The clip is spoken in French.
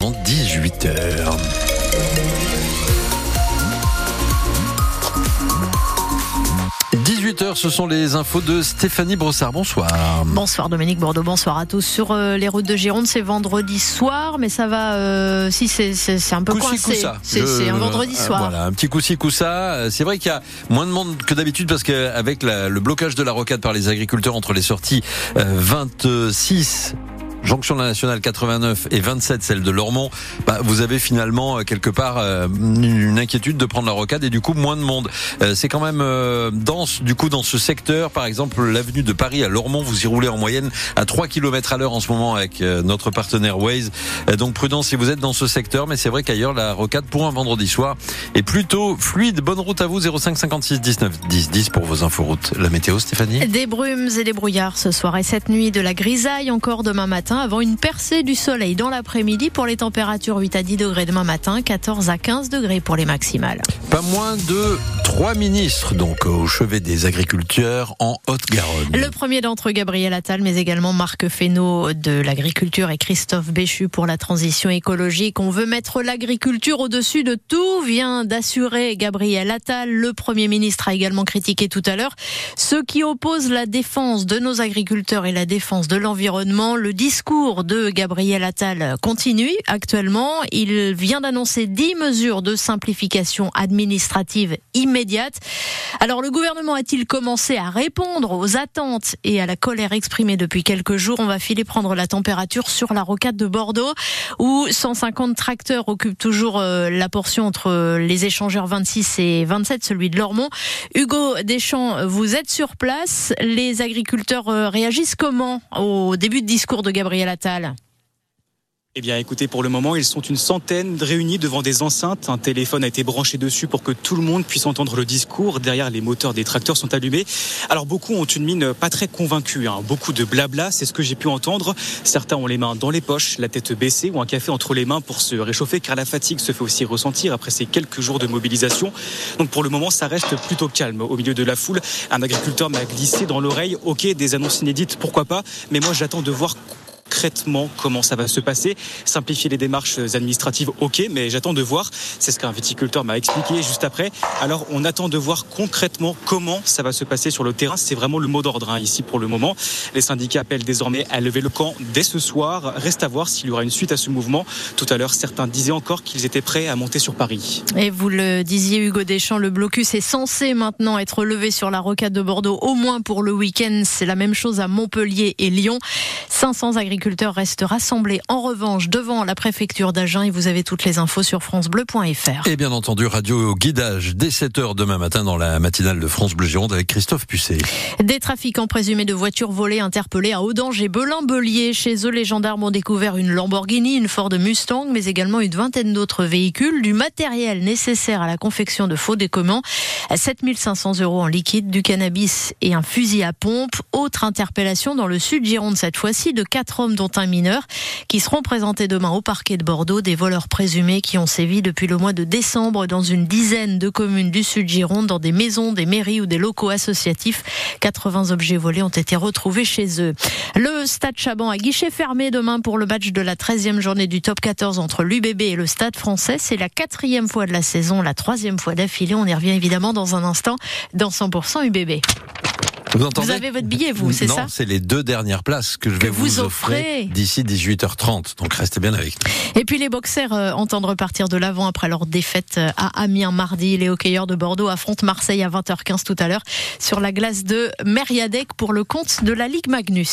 18h. h ce sont les infos de Stéphanie Brossard. Bonsoir. Bonsoir Dominique Bordeaux, bonsoir à tous. Sur euh, les routes de Gironde, c'est vendredi soir, mais ça va. Euh, si c'est un peu coincé. C'est un vendredi euh, soir. Voilà, un petit coup-ci coup-ça. C'est vrai qu'il y a moins de monde que d'habitude parce qu'avec le blocage de la rocade par les agriculteurs entre les sorties 26 jonction de la nationale 89 et 27, celle de Lormont, bah, vous avez finalement euh, quelque part euh, une inquiétude de prendre la rocade et du coup moins de monde. Euh, c'est quand même dense du coup dans ce secteur. Par exemple, l'avenue de Paris à Lormont, vous y roulez en moyenne à 3 km à l'heure en ce moment avec notre partenaire Waze. Donc prudence si vous êtes dans ce secteur, mais c'est vrai qu'ailleurs la rocade pour un vendredi soir est plutôt fluide. Bonne route à vous 05 56 19 10 10 pour vos inforoutes. La météo, Stéphanie? Des brumes et des brouillards ce soir et cette nuit, de la grisaille encore demain matin avant une percée du soleil dans l'après-midi pour les températures 8 à 10 degrés demain matin, 14 à 15 degrés pour les maximales. Pas moins de trois ministres donc au chevet des agriculteurs en Haute-Garonne. Le premier d'entre eux, Gabriel Attal, mais également Marc Fesneau de l'agriculture et Christophe Béchu pour la transition écologique. On veut mettre l'agriculture au-dessus de tout, vient d'assurer Gabriel Attal. Le premier ministre a également critiqué tout à l'heure ceux qui opposent la défense de nos agriculteurs et la défense de l'environnement. Le discours de Gabriel Attal continue actuellement. Il vient d'annoncer 10 mesures de simplification administrative immédiate. Alors le gouvernement a-t-il commencé à répondre aux attentes et à la colère exprimée depuis quelques jours? On va filer prendre la température sur la rocade de Bordeaux où 150 tracteurs occupent toujours euh, la portion entre les échangeurs 26 et 27, celui de Lormont. Hugo Deschamps, vous êtes sur place. Les agriculteurs euh, réagissent comment au début de discours de Gabriel Gabriel eh bien écoutez, pour le moment, ils sont une centaine réunis devant des enceintes. Un téléphone a été branché dessus pour que tout le monde puisse entendre le discours. Derrière, les moteurs des tracteurs sont allumés. Alors beaucoup ont une mine pas très convaincue. Hein. Beaucoup de blabla, c'est ce que j'ai pu entendre. Certains ont les mains dans les poches, la tête baissée ou un café entre les mains pour se réchauffer car la fatigue se fait aussi ressentir après ces quelques jours de mobilisation. Donc pour le moment, ça reste plutôt calme. Au milieu de la foule, un agriculteur m'a glissé dans l'oreille. Ok, des annonces inédites, pourquoi pas. Mais moi, j'attends de voir concrètement comment ça va se passer. Simplifier les démarches administratives, ok, mais j'attends de voir. C'est ce qu'un viticulteur m'a expliqué juste après. Alors on attend de voir concrètement comment ça va se passer sur le terrain. C'est vraiment le mot d'ordre hein, ici pour le moment. Les syndicats appellent désormais à lever le camp dès ce soir. Reste à voir s'il y aura une suite à ce mouvement. Tout à l'heure, certains disaient encore qu'ils étaient prêts à monter sur Paris. Et vous le disiez, Hugo Deschamps, le blocus est censé maintenant être levé sur la rocade de Bordeaux, au moins pour le week-end. C'est la même chose à Montpellier et Lyon. 500 agriculteurs restent rassemblés en revanche devant la préfecture d'Agen et vous avez toutes les infos sur francebleu.fr. Et bien entendu, radio guidage dès 7h demain matin dans la matinale de France Bleu Gironde avec Christophe Pucet. Des trafiquants présumés de voitures volées interpellés à Audange et Belin-Belier. Chez eux, les gendarmes ont découvert une Lamborghini, une Ford Mustang, mais également une vingtaine d'autres véhicules, du matériel nécessaire à la confection de faux décomments, 7500 euros en liquide, du cannabis et un fusil à pompe. Autre interpellation dans le sud Gironde cette fois-ci de quatre hommes dont un mineur qui seront présentés demain au parquet de Bordeaux, des voleurs présumés qui ont sévi depuis le mois de décembre dans une dizaine de communes du sud Gironde, dans des maisons, des mairies ou des locaux associatifs. 80 objets volés ont été retrouvés chez eux. Le Stade Chaban à guichet fermé demain pour le match de la 13e journée du top 14 entre l'UBB et le Stade français. C'est la quatrième fois de la saison, la troisième fois d'affilée. On y revient évidemment dans un instant dans 100% UBB. Vous, avez votre billet, vous, c'est ça Non, c'est les deux dernières places que je vais vous, offrir d'ici 18h30. Donc restez bien avec nous. Et puis les boxers euh, entendent repartir de l'avant après leur défaite euh, à Amiens mardi. Les hockeyeurs de Bordeaux affrontent Marseille à 20h15 tout à l'heure sur la glace de Meriadec pour le compte de la Ligue Magnus.